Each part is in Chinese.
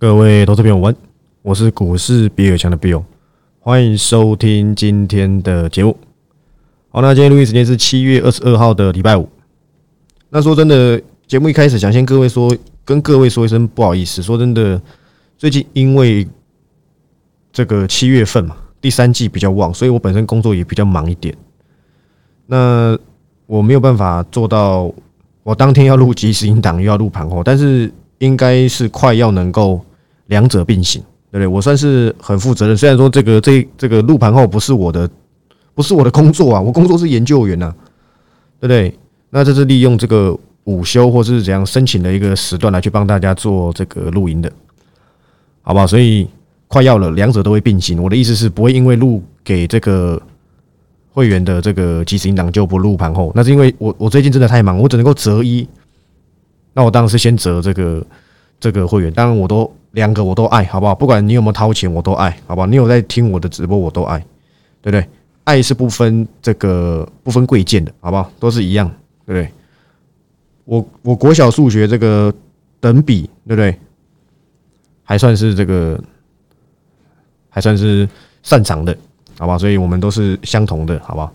各位投资朋友们，我是股市比尔强的 Bill，欢迎收听今天的节目。好，那今天录音时间是七月二十二号的礼拜五。那说真的，节目一开始想先各位说，跟各位说一声不好意思。说真的，最近因为这个七月份嘛，第三季比较旺，所以我本身工作也比较忙一点。那我没有办法做到，我当天要录即时音档，又要录盘后，但是应该是快要能够两者并行，对不对？我算是很负责任。虽然说这个这这个录盘后不是我的，不是我的工作啊，我工作是研究员呐，对不对？那这是利用这个午休或是怎样申请的一个时段来去帮大家做这个录音的，好不好？所以快要了，两者都会并行。我的意思是不会因为录给这个。会员的这个即时音档就不录盘后，那是因为我我最近真的太忙，我只能够择一。那我当然是先择这个这个会员，当然我都两个我都爱好不好？不管你有没有掏钱，我都爱好不好？你有在听我的直播，我都爱，对不对？爱是不分这个不分贵贱的，好不好？都是一样，对不对？我我国小数学这个等比，对不对？还算是这个还算是擅长的。好吧，所以我们都是相同的，好不好？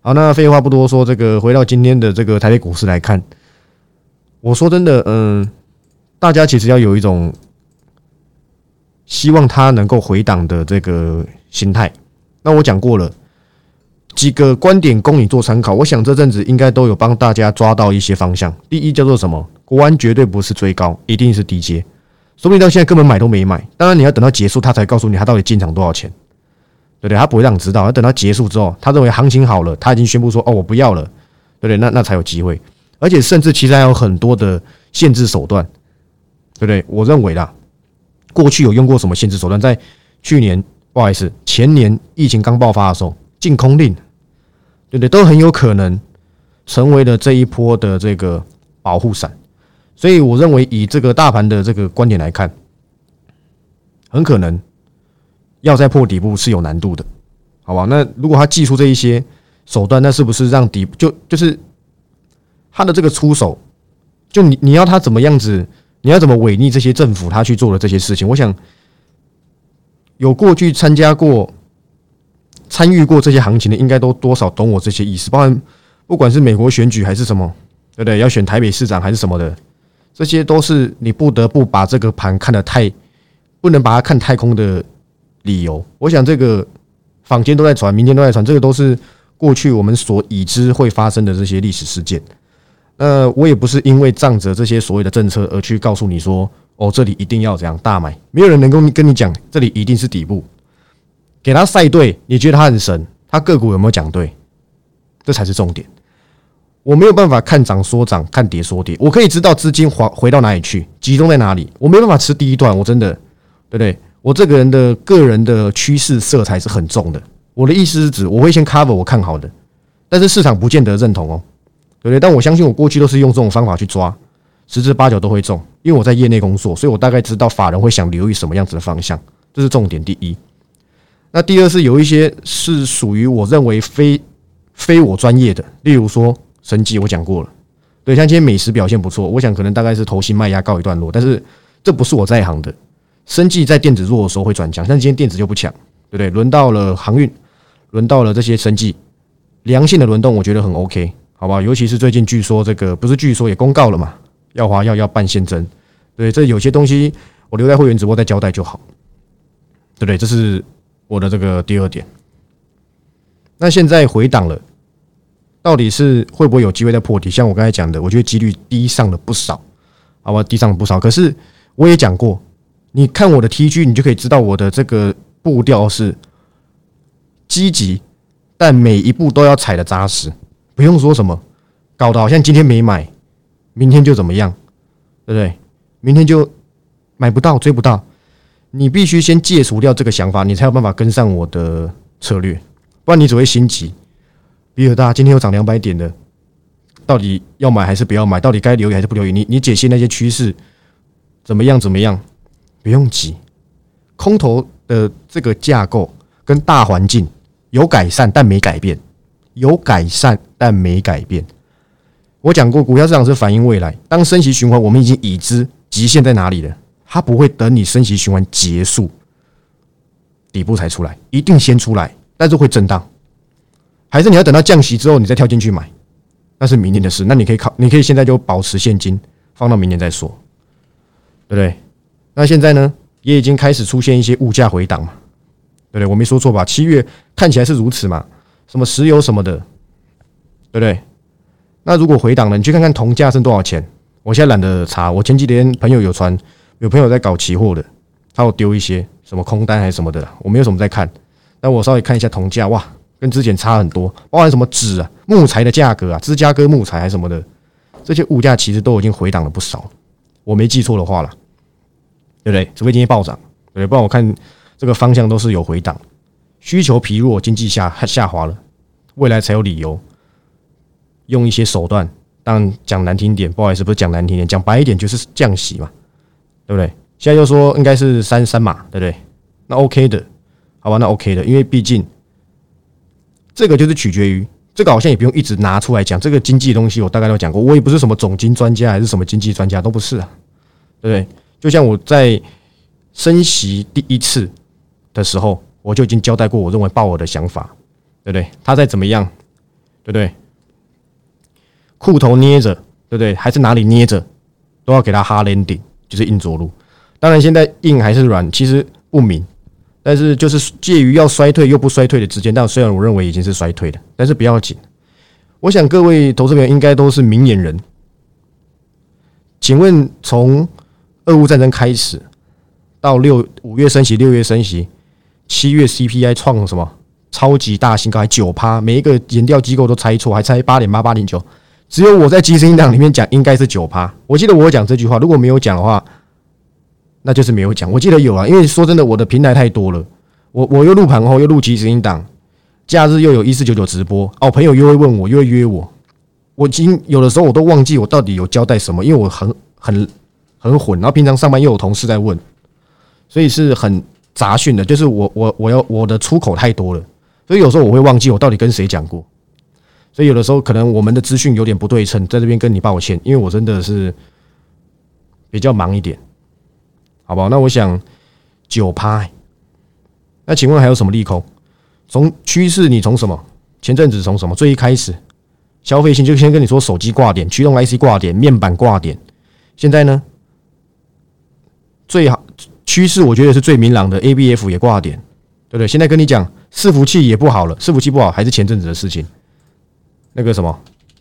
好，那废话不多说，这个回到今天的这个台北股市来看，我说真的，嗯，大家其实要有一种希望它能够回档的这个心态。那我讲过了几个观点供你做参考，我想这阵子应该都有帮大家抓到一些方向。第一叫做什么？国安绝对不是追高，一定是低阶，说不定到现在根本买都没买。当然你要等到结束，他才告诉你他到底进场多少钱。对不对？他不会让你知道，要等到结束之后，他认为行情好了，他已经宣布说：“哦，我不要了。”对不对？那那才有机会。而且甚至其实还有很多的限制手段，对不对？我认为啦，过去有用过什么限制手段？在去年，不好意思，前年疫情刚爆发的时候，禁空令，对不对？都很有可能成为了这一波的这个保护伞。所以我认为，以这个大盘的这个观点来看，很可能。要再破底部是有难度的，好吧？那如果他祭出这一些手段，那是不是让底就就是他的这个出手，就你你要他怎么样子？你要怎么违逆这些政府他去做的这些事情？我想有过去参加过、参与过这些行情的，应该都多少懂我这些意思。包含不管是美国选举还是什么，对不对？要选台北市长还是什么的，这些都是你不得不把这个盘看得太不能把它看太空的。理由，我想这个坊间都在传，民间都在传，这个都是过去我们所已知会发生的这些历史事件。呃，我也不是因为仗着这些所谓的政策而去告诉你说，哦，这里一定要怎样大买，没有人能够跟你讲这里一定是底部。给他赛对，你觉得他很神，他个股有没有讲对？这才是重点。我没有办法看涨说涨，看跌说跌，我可以知道资金回回到哪里去，集中在哪里。我没办法吃第一段，我真的，对不对？我这个人的个人的趋势色彩是很重的。我的意思是指，我会先 cover 我看好的，但是市场不见得认同哦，对？但我相信我过去都是用这种方法去抓，十之八九都会中，因为我在业内工作，所以我大概知道法人会想留意什么样子的方向，这是重点。第一，那第二是有一些是属于我认为非非我专业的，例如说生计，我讲过了，对，像今天美食表现不错，我想可能大概是投新卖压告一段落，但是这不是我在行的。生计在电子弱的时候会转强，但今天电子就不强，对不对？轮到了航运，轮到了这些生计，良性的轮动，我觉得很 OK，好吧？尤其是最近据说这个不是据说也公告了嘛，耀华要要办现增，对，这有些东西我留在会员直播再交代就好，对不对？这是我的这个第二点。那现在回档了，到底是会不会有机会再破底？像我刚才讲的，我觉得几率低上了不少，好吧？低上了不少。可是我也讲过。你看我的 T G，你就可以知道我的这个步调是积极，但每一步都要踩的扎实，不用说什么，搞得好像今天没买，明天就怎么样，对不对？明天就买不到，追不到，你必须先戒除掉这个想法，你才有办法跟上我的策略，不然你只会心急。比尔大今天又涨两百点的，到底要买还是不要买？到底该留意还是不留意？你你解析那些趋势怎么样？怎么样？不用急，空头的这个架构跟大环境有改善，但没改变；有改善，但没改变。我讲过，股票市场是反映未来。当升息循环，我们已经已知极限在哪里了。它不会等你升息循环结束，底部才出来，一定先出来，但是会震荡。还是你要等到降息之后，你再跳进去买，那是明年的事。那你可以考，你可以现在就保持现金，放到明年再说，对不对？那现在呢，也已经开始出现一些物价回档嘛，对不对？我没说错吧？七月看起来是如此嘛？什么石油什么的，对不对？那如果回档了，你去看看铜价剩多少钱？我现在懒得查。我前几天朋友有传，有朋友在搞期货的，他有丢一些什么空单还是什么的，我没有什么在看。但我稍微看一下铜价，哇！跟之前差很多，包含什么纸啊、木材的价格啊、芝加哥木材还是什么的，这些物价其实都已经回档了不少。我没记错的话了，对不对？除非今天暴涨，对，不然我看这个方向都是有回档，需求疲弱，经济下下滑了，未来才有理由用一些手段。当然讲难听点，不好意思，不是讲难听点，讲白一点就是降息嘛，对不对？现在又说应该是三三码，对不对？那 OK 的，好吧，那 OK 的，因为毕竟。这个就是取决于这个，好像也不用一直拿出来讲。这个经济东西我大概都讲过，我也不是什么总经专家，还是什么经济专家，都不是啊，对不对？就像我在升息第一次的时候，我就已经交代过，我认为鲍尔的想法，对不对？他再怎么样，对不对？裤头捏着，对不对？还是哪里捏着，都要给他哈 landing，就是硬着陆。当然，现在硬还是软，其实不明。但是就是介于要衰退又不衰退的之间，但虽然我认为已经是衰退的，但是不要紧。我想各位投资朋友应该都是明眼人。请问从俄乌战争开始到六五月升息，六月升息，七月 CPI 创什么超级大新高，还九趴，每一个研调机构都猜错，还猜八点八八点九，只有我在基金档里面讲应该是九趴。我记得我讲这句话，如果没有讲的话。那就是没有讲，我记得有啊，因为说真的，我的平台太多了，我我又录盘后又录即时音档，假日又有一四九九直播。哦，朋友又会问我，又会约我，我今有的时候我都忘记我到底有交代什么，因为我很很很混，然后平常上班又有同事在问，所以是很杂讯的，就是我我我要我的出口太多了，所以有时候我会忘记我到底跟谁讲过，所以有的时候可能我们的资讯有点不对称，在这边跟你抱歉，因为我真的是比较忙一点。好不好？那我想九趴。那请问还有什么利空？从趋势，你从什么？前阵子从什么？最一开始，消费性就先跟你说手机挂点、驱动 IC 挂点、面板挂点。现在呢？最好趋势，我觉得是最明朗的 ABF 也挂点，对不对？现在跟你讲伺服器也不好了，伺服器不好还是前阵子的事情。那个什么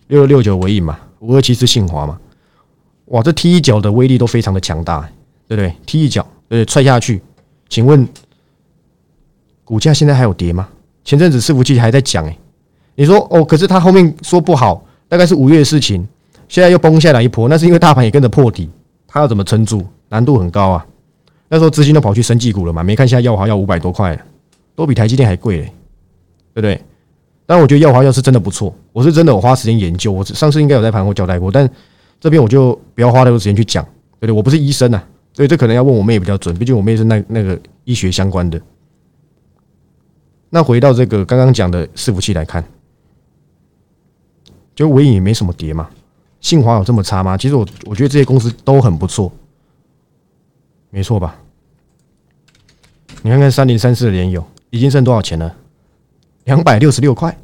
六六六九尾影嘛，五二七是信华嘛？哇，这踢一脚的威力都非常的强大。对不对？踢一脚，呃，踹下去。请问股价现在还有跌吗？前阵子伺服器还在讲，哎，你说哦，可是他后面说不好，大概是五月的事情，现在又崩下来一波，那是因为大盘也跟着破底，他要怎么撑住？难度很高啊。那时候资金都跑去升绩股了嘛？没看现在耀华要五百多块，都比台积电还贵嘞，对不对？但我觉得耀华药是真的不错，我是真的我花时间研究，我上次应该有在盘后交代过，但这边我就不要花太多时间去讲，对不对？我不是医生呐。所以这可能要问我妹比较准，毕竟我妹是那那个医学相关的。那回到这个刚刚讲的伺服器来看，就尾影也没什么跌嘛。信华有这么差吗？其实我我觉得这些公司都很不错，没错吧？你看看三零三四的联友已经剩多少钱了？两百六十六块。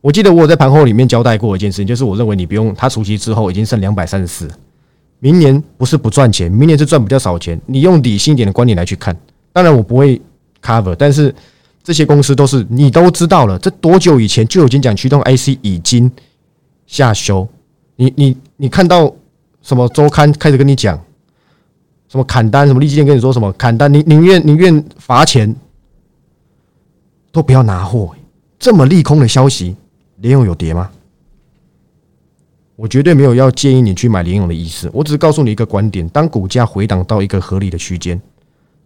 我记得我在盘后里面交代过一件事情，就是我认为你不用它除息之后已经剩两百三十四。明年不是不赚钱，明年是赚比较少钱。你用理性一点的观点来去看，当然我不会 cover，但是这些公司都是你都知道了。这多久以前就已经讲驱动 IC 已经下修？你你你看到什么周刊开始跟你讲什么砍单？什么立基电跟你说什么砍单？你宁愿宁愿罚钱都不要拿货。这么利空的消息，联友有跌吗？我绝对没有要建议你去买联勇的意思，我只是告诉你一个观点：当股价回档到一个合理的区间，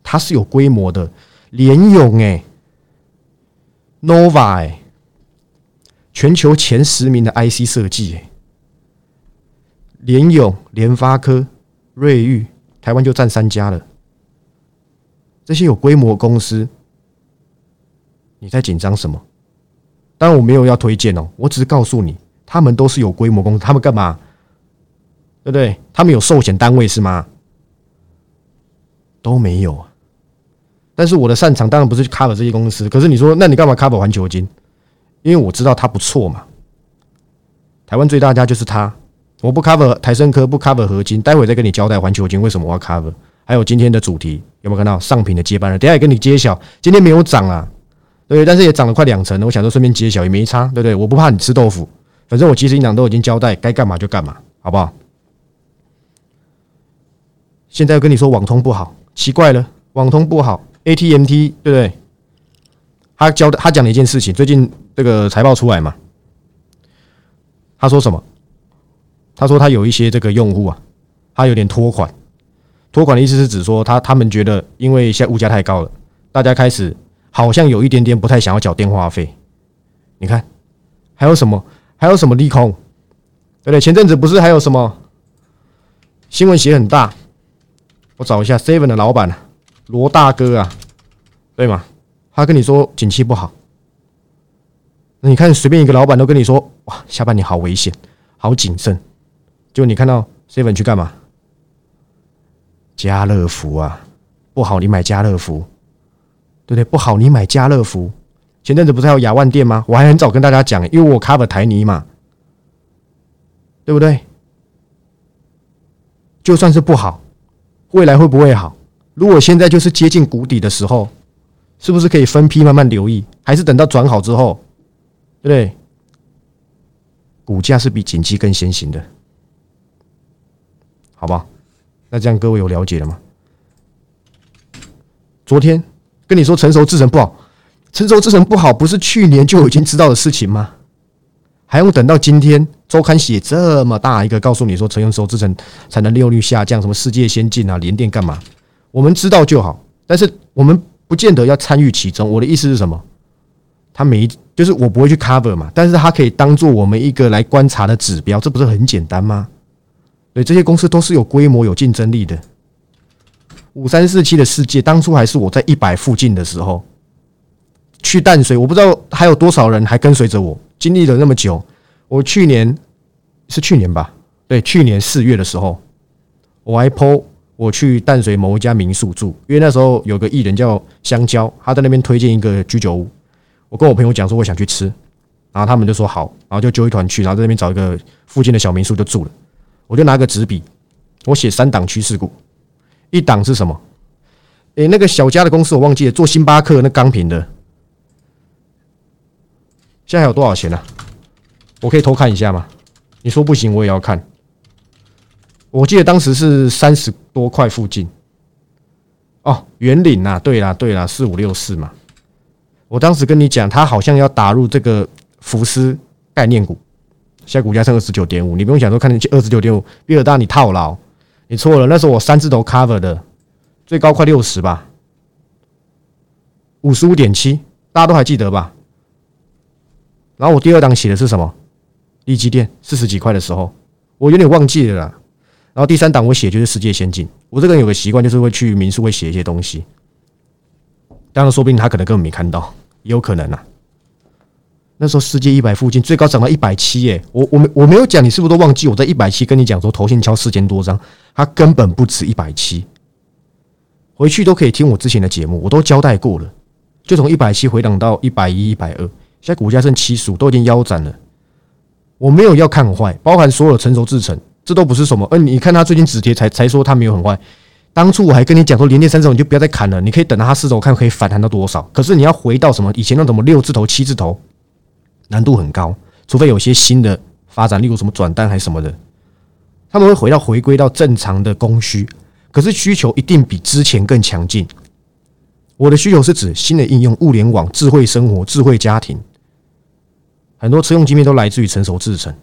它是有规模的。联勇哎，Nova，全球前十名的 IC 设计哎，联勇、联发科、瑞昱，台湾就占三家了。这些有规模公司，你在紧张什么？当然我没有要推荐哦，我只是告诉你。他们都是有规模公司，他们干嘛？对不对？他们有寿险单位是吗？都没有啊。但是我的擅长当然不是 cover 这些公司，可是你说，那你干嘛 cover 环球金？因为我知道它不错嘛。台湾最大家就是它，我不 cover 台生科，不 cover 合金，待会再跟你交代环球金为什么我要 cover。还有今天的主题有没有看到上品的接班人？等下也跟你揭晓，今天没有涨啊，对，但是也涨了快两成。我想说顺便揭晓也没差，对不对？我不怕你吃豆腐，反正我其实营长都已经交代该干嘛就干嘛，好不好？现在又跟你说网通不好，奇怪了，网通不好。ATMT 对不对？他教的他讲了一件事情，最近这个财报出来嘛，他说什么？他说他有一些这个用户啊，他有点拖款，拖款的意思是指说他他们觉得因为现在物价太高了，大家开始好像有一点点不太想要缴电话费。你看还有什么？还有什么利空？对不对？前阵子不是还有什么新闻写很大？我找一下 Seven 的老板。罗大哥啊，对吗？他跟你说景气不好，那你看随便一个老板都跟你说哇，下半年好危险，好谨慎。就你看到 seven 去干嘛？家乐福啊，不好，你买家乐福，对不对？不好，你买家乐福。前阵子不是还有雅万店吗？我还很早跟大家讲，因为我 cover 台泥嘛，对不对？就算是不好，未来会不会好？如果现在就是接近谷底的时候，是不是可以分批慢慢留意？还是等到转好之后，对不对？股价是比景气更先行的，好吧？那这样各位有了解了吗？昨天跟你说成熟制成不好，成熟制成不好，不是去年就已经知道的事情吗？还用等到今天周刊写这么大一个，告诉你说成熟制成产能利用率下降，什么世界先进啊，联电干嘛？我们知道就好，但是我们不见得要参与其中。我的意思是什么？他没，就是我不会去 cover 嘛，但是他可以当做我们一个来观察的指标，这不是很简单吗？对，这些公司都是有规模、有竞争力的。五三四七的世界，当初还是我在一百附近的时候去淡水，我不知道还有多少人还跟随着我，经历了那么久。我去年是去年吧？对，去年四月的时候，我还 PO。我去淡水某一家民宿住，因为那时候有个艺人叫香蕉，他在那边推荐一个居酒屋。我跟我朋友讲说我想去吃，然后他们就说好，然后就揪一团去，然后在那边找一个附近的小民宿就住了。我就拿个纸笔，我写三档趋势股，一档是什么？诶，那个小家的公司我忘记了，做星巴克那钢瓶的，现在还有多少钱呢？我可以偷看一下吗？你说不行，我也要看。我记得当时是三十多块附近，哦，圆领呐，对啦，对啦，四五六四嘛。我当时跟你讲，他好像要打入这个福斯概念股，现在股价剩二十九点五，你不用想说看见二十九点五，比尔大你套牢，你错了。那时候我三字头 cover 的，最高快六十吧，五十五点七，大家都还记得吧？然后我第二档写的是什么？利基电四十几块的时候，我有点忘记了。然后第三档我写就是世界先进，我这个人有个习惯，就是会去民宿会写一些东西。当然，说不定他可能根本没看到，也有可能啊。那时候世界一百附近最高涨到一百七，耶！我我没我没有讲，你是不是都忘记我在一百七跟你讲说头先敲四千多张，它根本不止一百七。回去都可以听我之前的节目，我都交代过了，就从一百七回档到一百一、一百二，现在股价剩七十五，都已经腰斩了。我没有要看坏，包含所有的成熟制成。这都不是什么，呃，你看他最近止跌才才说他没有很坏。当初我还跟你讲说，连跌三周你就不要再砍了，你可以等到它四头看可以反弹到多少。可是你要回到什么以前那什么六字头、七字头，难度很高，除非有些新的发展，例如什么转单还是什么的，他们会回到回归到正常的供需。可是需求一定比之前更强劲。我的需求是指新的应用、物联网、智慧生活、智慧家庭，很多车用芯片都来自于成熟制程，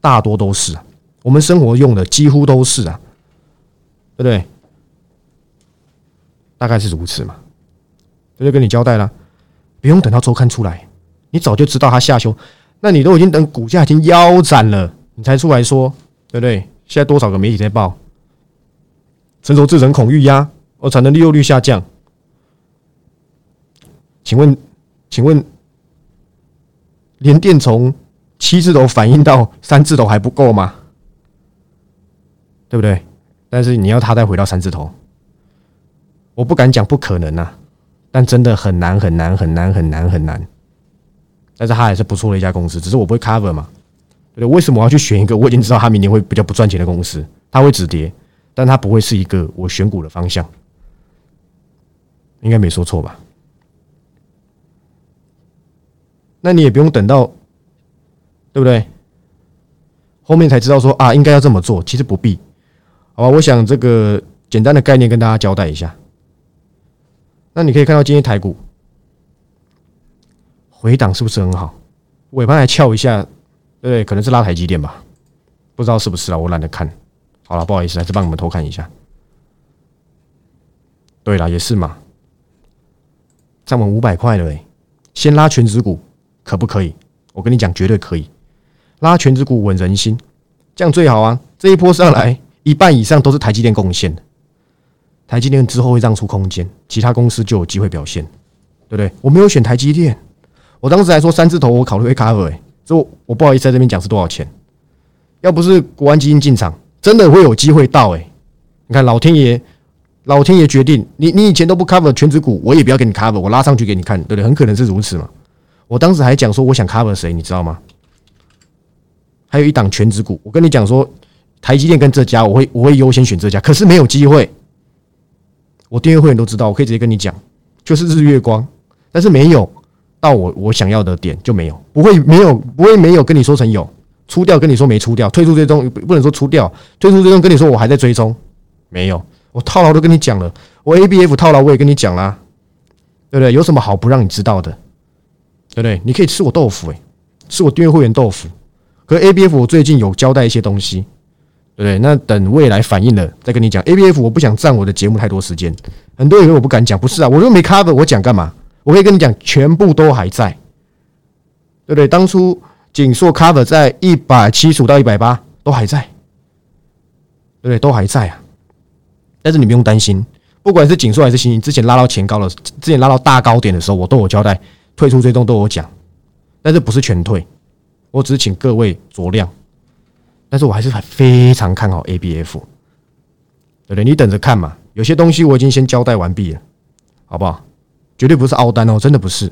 大多都是。我们生活用的几乎都是啊，对不对？大概是如此嘛，这就跟你交代了，不用等到周刊出来，你早就知道它下修，那你都已经等股价已经腰斩了，你才出来说，对不对？现在多少个媒体在报，成熟制成恐遇压，而，产能利用率下降，请问，请问，连电从七字头反映到三字头还不够吗？对不对？但是你要它再回到三字头，我不敢讲不可能啊，但真的很难很难很难很难很难。但是它还是不错的一家公司，只是我不会 cover 嘛，对对？为什么我要去选一个我已经知道它明年会比较不赚钱的公司？它会止跌，但它不会是一个我选股的方向，应该没说错吧？那你也不用等到，对不对？后面才知道说啊，应该要这么做，其实不必，好吧？我想这个简单的概念跟大家交代一下。那你可以看到今天台股回档是不是很好？尾盘还翘一下，对？可能是拉台积电吧，不知道是不是啊？我懒得看。好了，不好意思，还是帮你们偷看一下。对了，也是嘛，站稳五百块了，哎，先拉全指股可不可以？我跟你讲，绝对可以。拉全指股稳人心，这样最好啊！这一波上来，一半以上都是台积电贡献的。台积电之后会让出空间，其他公司就有机会表现，对不对？我没有选台积电，我当时还说三字头，我考虑会 cover。这我不好意思在这边讲是多少钱。要不是国安基金进场，真的会有机会到哎。你看老天爷，老天爷决定，你你以前都不 cover 全职股，我也不要给你 cover，我拉上去给你看，对不对？很可能是如此嘛。我当时还讲说，我想 cover 谁，你知道吗？还有一档全职股，我跟你讲说，台积电跟这家，我会我会优先选这家，可是没有机会。我订阅会员都知道，我可以直接跟你讲，就是日月光，但是没有到我我想要的点就没有，不会没有不会没有跟你说成有出掉，跟你说没出掉，退出追踪不能说出掉，退出追踪跟你说我还在追踪，没有，我套牢都跟你讲了，我 A B F 套牢我也跟你讲啦，对不对？有什么好不让你知道的？对不对？你可以吃我豆腐，诶，吃我订阅会员豆腐。可 A B F 我最近有交代一些东西，对不对？那等未来反应了再跟你讲。A B F 我不想占我的节目太多时间，很多人以为我不敢讲，不是啊，我又没 cover，我讲干嘛？我可以跟你讲，全部都还在，对不对？当初锦硕 cover 在一百七十五到一百八都还在，对不对？都还在啊。但是你不用担心，不管是锦硕还是新兴，之前拉到前高了，之前拉到大高点的时候，我都有交代。退出追踪都有讲，但是不是全退，我只是请各位酌量。但是我还是非常看好 ABF，对不对？你等着看嘛，有些东西我已经先交代完毕了，好不好？绝对不是凹单哦，真的不是。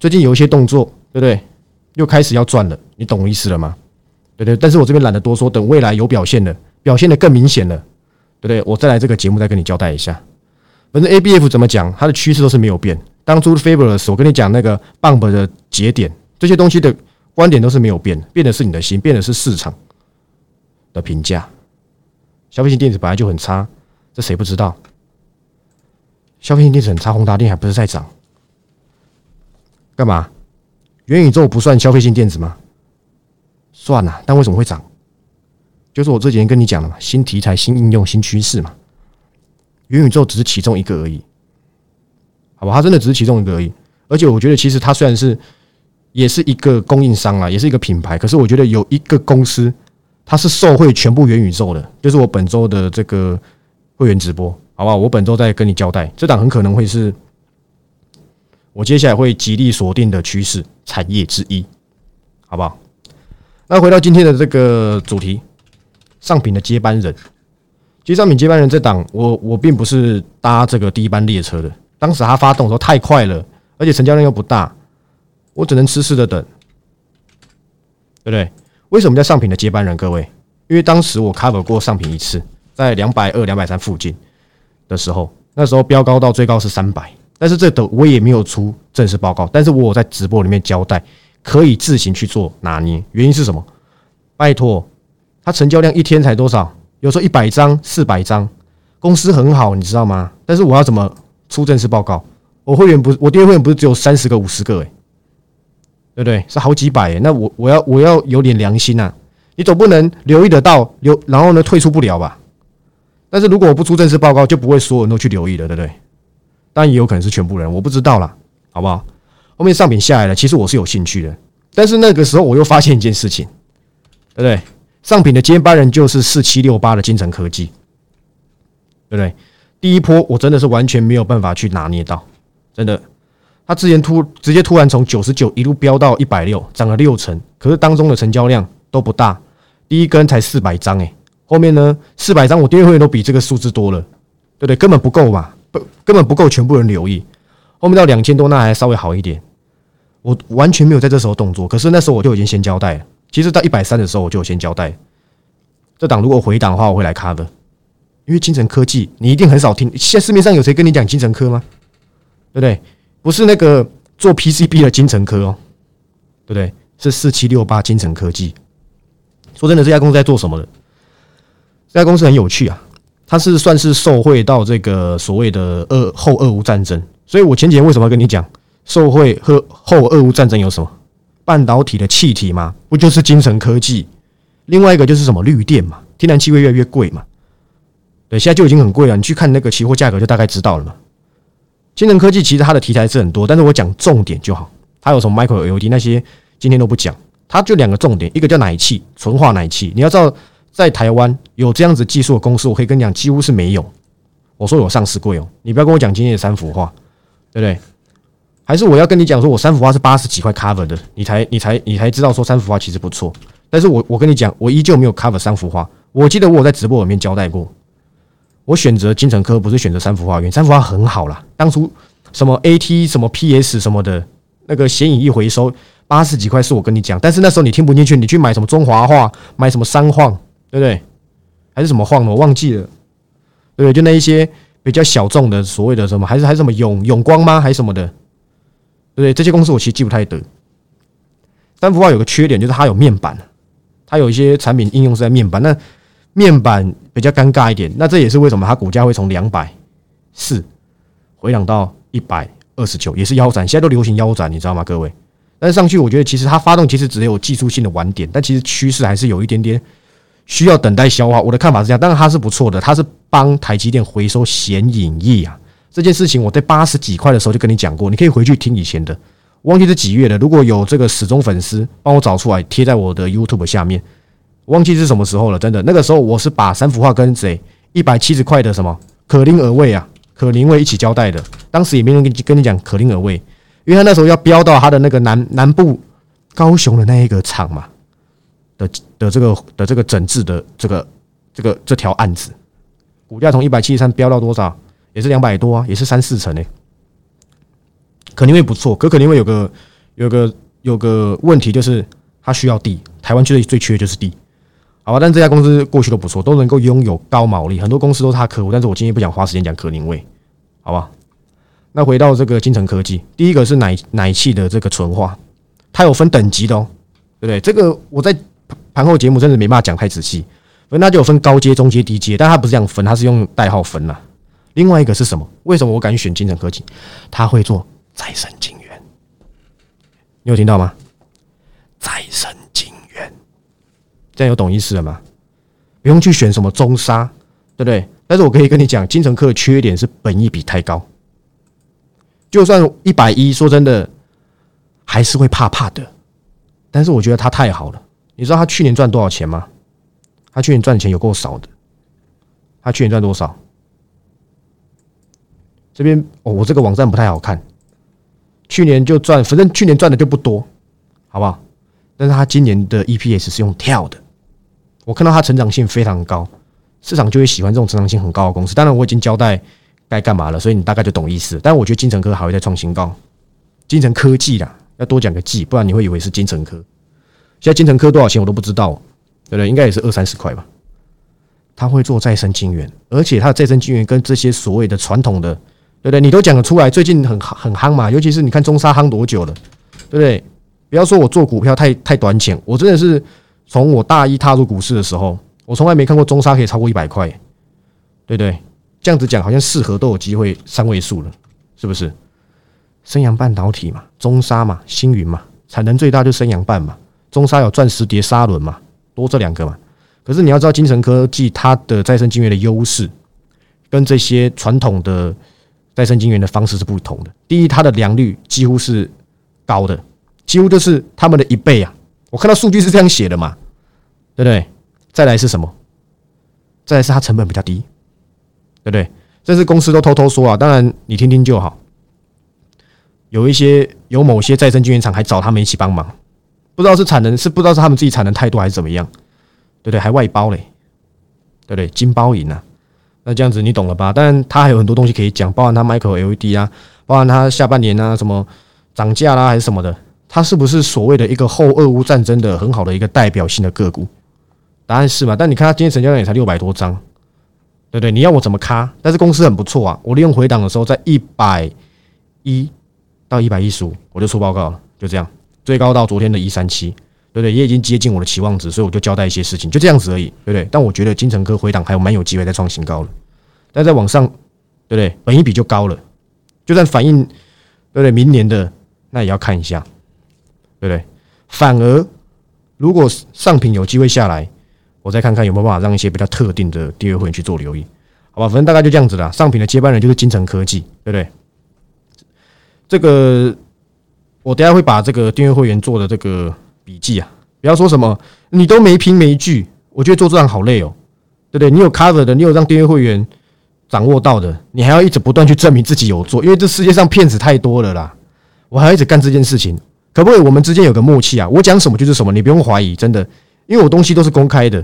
最近有一些动作，对不对？又开始要赚了，你懂我意思了吗？对对，但是我这边懒得多说，等未来有表现了，表现的更明显了，对不对？我再来这个节目再跟你交代一下。反正 ABF 怎么讲，它的趋势都是没有变。当初 Fabulous，我跟你讲那个 Bump 的节点，这些东西的观点都是没有变，变的是你的心，变的是市场的评价。消费性电子本来就很差，这谁不知道？消费性电子很差，宏达电还不是在涨？干嘛？元宇宙不算消费性电子吗？算了，但为什么会涨？就是我这几天跟你讲了嘛，新题材、新应用、新趋势嘛。元宇宙只是其中一个而已。好吧，它真的只是其中一个而已。而且我觉得，其实它虽然是也是一个供应商啊，也是一个品牌，可是我觉得有一个公司，它是受惠全部元宇宙的，就是我本周的这个会员直播，好不好？我本周再跟你交代，这档很可能会是我接下来会极力锁定的趋势产业之一，好不好？那回到今天的这个主题，上品的接班人，其实上品接班人这档，我我并不是搭这个第一班列车的。当时它发动的时候太快了，而且成交量又不大，我只能痴痴的等，对不对？为什么叫上品的接班人？各位，因为当时我 cover 过上品一次，在两百二、两百三附近的时候，那时候飙高到最高是三百，但是这的我也没有出正式报告，但是我在直播里面交代，可以自行去做拿捏。原因是什么？拜托，它成交量一天才多少？有时候一百张、四百张，公司很好，你知道吗？但是我要怎么？出正式报告，我会员不，我订阅会员不是只有三十个、五十个，诶，对不对？是好几百，诶，那我我要我要有点良心呐，你总不能留意得到留，然后呢退出不了吧？但是如果我不出正式报告，就不会所有人都去留意了，对不对？当然也有可能是全部人，我不知道啦，好不好？后面上品下来了，其实我是有兴趣的，但是那个时候我又发现一件事情，对不对？上品的接班人就是四七六八的金城科技，对不对？第一波我真的是完全没有办法去拿捏到，真的，他之前突直接突然从九十九一路飙到一百六，涨了六成，可是当中的成交量都不大，第一根才四百张，诶，后面呢四百张我订阅会员都比这个数字多了，对不对？根本不够嘛，不根本不够全部人留意。后面到两千多，那还稍微好一点。我完全没有在这时候动作，可是那时候我就已经先交代了。其实到一百三的时候，我就先交代，这档如果回档的话，我会来 cover。因为金城科技，你一定很少听，现在市面上有谁跟你讲金城科吗？对不对？不是那个做 PCB 的金城科哦，对不对？是四七六八金城科技。说真的，这家公司在做什么的？这家公司很有趣啊，它是算是受惠到这个所谓的俄后俄乌战争。所以我前几天为什么要跟你讲？受惠和后俄乌战争有什么？半导体的气体嘛，不就是精神科技？另外一个就是什么绿电嘛，天然气会越来越贵嘛。对，现在就已经很贵了。你去看那个期货价格，就大概知道了嘛。精神科技其实它的题材是很多，但是我讲重点就好。它有什么 micro LED 那些，今天都不讲。它就两个重点，一个叫奶气，纯化奶气。你要知道，在台湾有这样子技术的公司，我可以跟你讲，几乎是没有。我说有上市贵哦，你不要跟我讲今天的三幅画，对不对？还是我要跟你讲，说我三幅画是八十几块 cover 的，你才你才你才知道说三幅画其实不错。但是我我跟你讲，我依旧没有 cover 三幅画。我记得我在直播里面交代过，我选择金城科不是选择三幅画，因为三幅画很好啦。当初什么 AT 什么 PS 什么的那个显影一回收八十几块是我跟你讲，但是那时候你听不进去，你去买什么中华画，买什么三晃，对不对？还是什么晃的，我忘记了，对对？就那一些比较小众的所谓的什么，还是还是什么永永光吗？还是什么的？对不对？这些公司我其实记不太得。三幅画有个缺点，就是它有面板，它有一些产品应用是在面板，那面板比较尴尬一点。那这也是为什么它股价会从两百四回涨到一百二十九，也是腰斩。现在都流行腰斩，你知道吗，各位？但是上去，我觉得其实它发动其实只有技术性的晚点，但其实趋势还是有一点点需要等待消化。我的看法是这样，当然它是不错的，它是帮台积电回收显影液啊。这件事情我在八十几块的时候就跟你讲过，你可以回去听以前的，忘记是几月的。如果有这个始终粉丝，帮我找出来贴在我的 YouTube 下面，忘记是什么时候了。真的，那个时候我是把三幅画跟谁一百七十块的什么可伶而味啊，可伶味一起交代的。当时也没人跟跟你讲可伶而味，因为他那时候要飙到他的那个南南部高雄的那一个厂嘛的的这个的这个整治的这个这个这条案子，股价从一百七十三飙到多少？也是两百多啊，也是三四成诶，肯定会不错。可肯定会有个有个有个问题，就是它需要地。台湾最最缺的就是地，好吧？但这家公司过去都不错，都能够拥有高毛利，很多公司都是他客户。但是我今天不想花时间讲可宁味，好吧？那回到这个金城科技，第一个是奶奶气的这个纯化，它有分等级的哦，对不对？这个我在盘后节目真的没办法讲太仔细，所以那就有分高阶、中阶、低阶，但它不是这样分，它是用代号分了。另外一个是什么？为什么我敢选金城科技？他会做再生晶圆，你有听到吗？再生晶圆，这样有懂意思了吗？不用去选什么中沙，对不对？但是我可以跟你讲，金城科的缺点是本益比太高，就算一百一，说真的还是会怕怕的。但是我觉得它太好了，你知道他去年赚多少钱吗？他去年赚的钱有够少的，他去年赚多少？这边哦，我这个网站不太好看。去年就赚，反正去年赚的就不多，好不好？但是他今年的 EPS 是用跳的，我看到他成长性非常高，市场就会喜欢这种成长性很高的公司。当然，我已经交代该干嘛了，所以你大概就懂意思。但我觉得金城科还会再创新高，金城科技啦，要多讲个技，不然你会以为是金城科。现在金城科多少钱我都不知道，对不对？应该也是二三十块吧。他会做再生晶圆，而且他的再生晶圆跟这些所谓的传统的。对不对？你都讲得出来，最近很很夯嘛，尤其是你看中沙夯多久了，对不对？不要说我做股票太太短浅，我真的是从我大一踏入股市的时候，我从来没看过中沙可以超过一百块，对不对？这样子讲好像四合都有机会三位数了，是不是？升阳半导体嘛，中沙嘛，星云嘛，产能最大就升阳半嘛，中沙有钻石碟砂轮嘛，多这两个嘛。可是你要知道，金城科技它的再生晶圆的优势，跟这些传统的。再生晶圆的方式是不同的。第一，它的良率几乎是高的，几乎就是他们的一倍啊！我看到数据是这样写的嘛，对不对？再来是什么？再来是它成本比较低，对不对？这是公司都偷偷说啊，当然你听听就好。有一些有某些再生晶圆厂还找他们一起帮忙，不知道是产能是不知道是他们自己产能太多还是怎么样，对不对？还外包嘞，对不对？金包银啊！那这样子你懂了吧？但他还有很多东西可以讲，包含他 micro LED 啊，包含他下半年啊什么涨价啦还是什么的，它是不是所谓的一个后俄乌战争的很好的一个代表性的个股？答案是嘛？但你看它今天成交量也才六百多张，对不对？你要我怎么卡？但是公司很不错啊，我利用回档的时候在一百一到一百一十五，我就出报告了，就这样，最高到昨天的一三七。对不对？也已经接近我的期望值，所以我就交代一些事情，就这样子而已，对不对？但我觉得金城科回档还有蛮有机会再创新高了，但在往上，对不对？本一比就高了，就算反映，对不对？明年的那也要看一下，对不对？反而如果上品有机会下来，我再看看有没有办法让一些比较特定的第二会员去做留意，好吧？反正大概就这样子啦。上品的接班人就是金城科技，对不对？这个我等下会把这个订阅会员做的这个。笔记啊，不要说什么你都没凭没据，我觉得做这样好累哦，对不对？你有 cover 的，你有让订阅会员掌握到的，你还要一直不断去证明自己有做，因为这世界上骗子太多了啦。我还要一直干这件事情，可不可以？我们之间有个默契啊，我讲什么就是什么，你不用怀疑，真的，因为我东西都是公开的，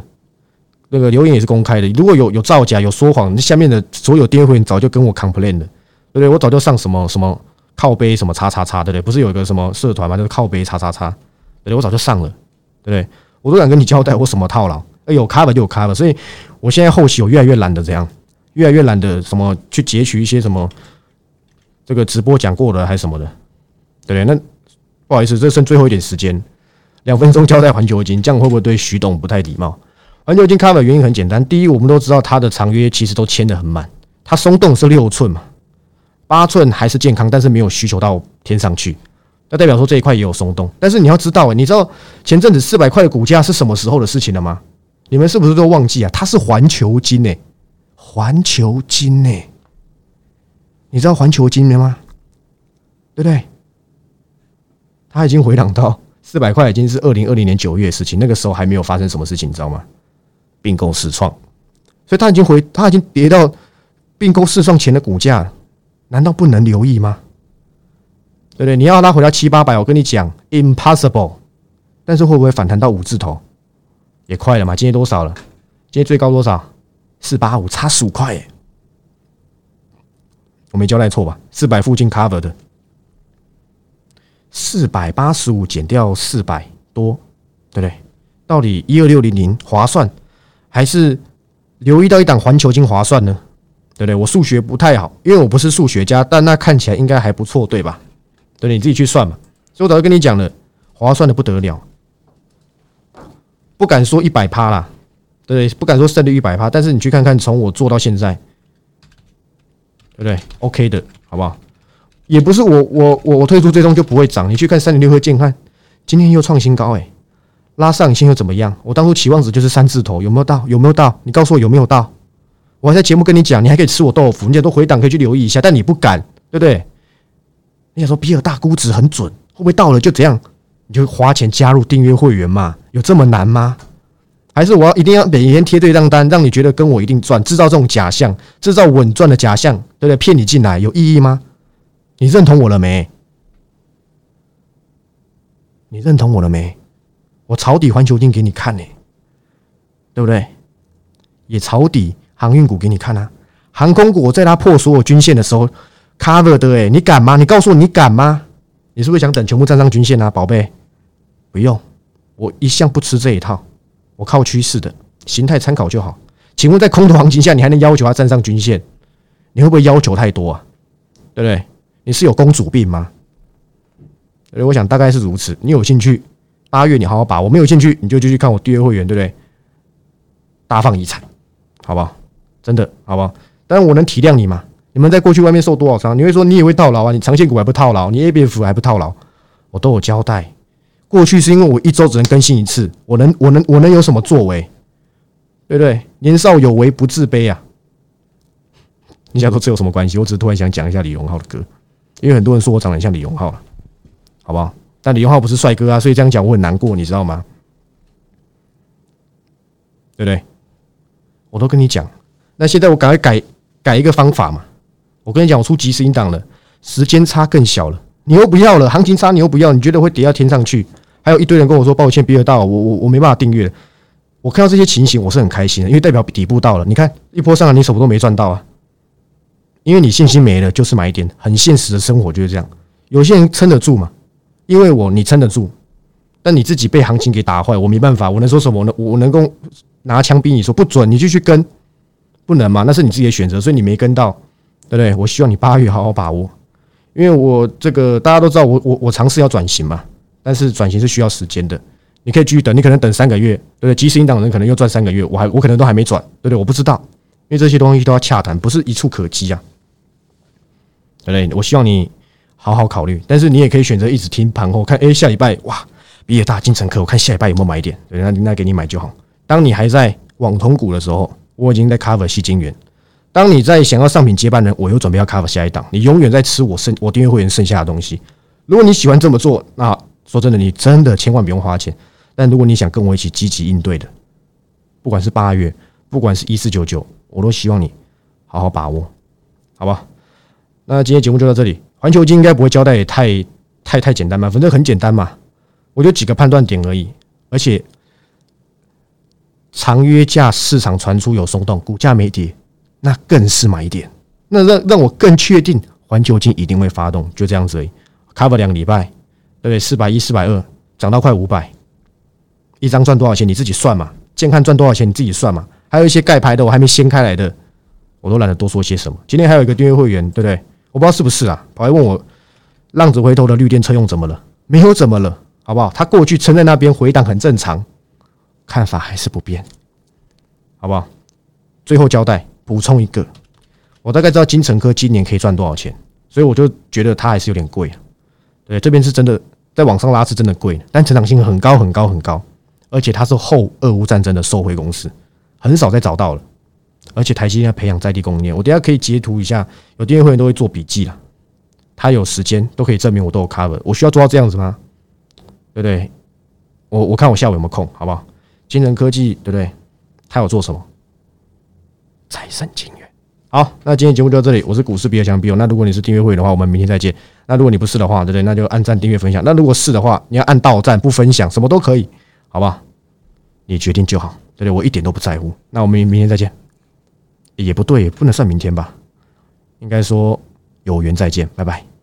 那个留言也是公开的。如果有有造假、有说谎，那下面的所有订阅会员早就跟我 complain 了，对不对？我早就上什么什么靠背什么叉叉叉，对不对？不是有一个什么社团吗？就是靠背叉叉叉。对，我早就上了，对不对？我都敢跟你交代，我什么套牢，有 cover 就有 cover，所以我现在后期我越来越懒得这样，越来越懒得什么去截取一些什么这个直播讲过的还是什么的，对不对？那不好意思，这剩最后一点时间，两分钟交代环球金，这样会不会对徐董不太礼貌？环球金 cover 原因很简单，第一，我们都知道它的长约其实都签的很满，它松动是六寸嘛，八寸还是健康，但是没有需求到天上去。那代表说这一块也有松动，但是你要知道，你知道前阵子四百块的股价是什么时候的事情了吗？你们是不是都忘记啊？它是环球金呢，环球金呢？你知道环球金吗？对不对？它已经回档到四百块，已经是二零二零年九月的事情，那个时候还没有发生什么事情，你知道吗？并购试创，所以它已经回，它已经跌到并购试创前的股价，难道不能留意吗？对不对？你要拉回到七八百，我跟你讲，impossible。但是会不会反弹到五字头？也快了嘛？今天多少了？今天最高多少？四八五，差十五块！我没交代错吧？四百附近 cover 的，四百八十五减掉四百多，对不对？到底一二六零零划算，还是留意到一档环球金划算呢？对不对？我数学不太好，因为我不是数学家，但那看起来应该还不错，对吧？对，你自己去算嘛。所以我早就跟你讲了，划算的不得了，不敢说一百趴啦，对，不敢说胜率一百趴。但是你去看看，从我做到现在，对不对？OK 的，好不好？也不是我我我我退出最终就不会涨。你去看三点六和健康，今天又创新高，哎，拉上影线又怎么样？我当初期望值就是三字头，有没有到？有没有到？你告诉我有没有到？我还在节目跟你讲，你还可以吃我豆腐，你也都回档可以去留意一下，但你不敢，对不对？你想说比尔大估值很准，会不会到了就这样？你就花钱加入订阅会员嘛？有这么难吗？还是我要一定要每天贴对账单，让你觉得跟我一定赚，制造这种假象，制造稳赚的假象，对不对？骗你进来有意义吗？你认同我了没？你认同我了没？我抄底环球金给你看呢，对不对？也抄底航运股给你看啊！航空股在它破所有均线的时候。cover 的哎，你敢吗？你告诉我你敢吗？你是不是想等全部站上均线啊，宝贝？不用，我一向不吃这一套，我靠趋势的形态参考就好。请问在空头行情下，你还能要求它站上均线？你会不会要求太多啊？对不对？你是有公主病吗？所以我想大概是如此。你有兴趣，八月你好好把握；没有兴趣，你就继续看我订阅会员，对不对？大放异彩，好不好？真的，好不好？但是我能体谅你吗？你们在过去外面受多少伤？你会说你也会套牢啊？你长线股还不套牢？你 A B F 还不套牢？我都有交代。过去是因为我一周只能更新一次，我能我能我能有什么作为？对不对？年少有为不自卑啊！你想说这有什么关系？我只是突然想讲一下李荣浩的歌，因为很多人说我长得像李荣浩，好不好？但李荣浩不是帅哥啊，所以这样讲我很难过，你知道吗？对不对？我都跟你讲，那现在我赶快改改一个方法嘛。我跟你讲，我出即时音档了，时间差更小了，你又不要了，行情差你又不要，你觉得会跌到天上去？还有一堆人跟我说抱歉，比尔大，我我我没办法订阅。我看到这些情形，我是很开心的，因为代表底部到了。你看一波上来，你什么都没赚到啊，因为你信心没了，就是买点。很现实的生活就是这样。有些人撑得住嘛，因为我你撑得住，但你自己被行情给打坏，我没办法，我能说什么呢？我能够拿枪逼你说不准，你就去跟，不能嘛？那是你自己的选择，所以你没跟到，对不对？我希望你八月好好把握，因为我这个大家都知道，我我我尝试要转型嘛，但是转型是需要时间的。你可以继续等，你可能等三个月，对不对？即时引导人可能又赚三个月，我还我可能都还没转，对不对？我不知道，因为这些东西都要洽谈，不是一触可及啊，对不对？我希望你好好考虑，但是你也可以选择一直听盘后看，哎，下礼拜哇，比尔大金城科，我看下礼拜有没有买点，对，那那给你买就好。当你还在网通股的时候，我已经在 cover 吸金源；当你在想要上品接班人，我又准备要 cover 下一档。你永远在吃我剩我订阅会员剩下的东西。如果你喜欢这么做，那说真的，你真的千万不用花钱。但如果你想跟我一起积极应对的，不管是八月，不管是一四九九，我都希望你好好把握，好吧？那今天节目就到这里。环球金应该不会交代也太太太简单吧？反正很简单嘛，我就几个判断点而已。而且长约价市场传出有松动，股价没跌，那更是买点。那让让我更确定环球金一定会发动，就这样子而已。cover 两个礼拜，对不对？四百一、四百二，涨到快五百。一张赚多少钱？你自己算嘛。健康赚多少钱？你自己算嘛。还有一些盖牌的，我还没掀开来的，我都懒得多说些什么。今天还有一个订阅会员，对不对？我不知道是不是啊，跑来问我，浪子回头的绿电车用怎么了？没有怎么了，好不好？他过去撑在那边回档很正常，看法还是不变，好不好？最后交代补充一个，我大概知道金城科今年可以赚多少钱，所以我就觉得它还是有点贵。对，这边是真的在往上拉是真的贵，但成长性很高很高很高。而且它是后俄乌战争的受惠公司，很少再找到了。而且台积电培养在地供应链，我等下可以截图一下，有订阅会员都会做笔记了。他有时间都可以证明我都有 cover，我需要做到这样子吗？对不对？我我看我下午有没有空，好不好？金人科技对不对？他有做什么？财神金源。好，那今天节目就到这里，我是股市比尔强比尔。那如果你是订阅会员的话，我们明天再见。那如果你不是的话，对不对？那就按赞、订阅、分享。那如果是的话，你要按到赞不分享，什么都可以。好吧，你决定就好，对不对？我一点都不在乎。那我们明天再见，也不对，不能算明天吧？应该说有缘再见，拜拜。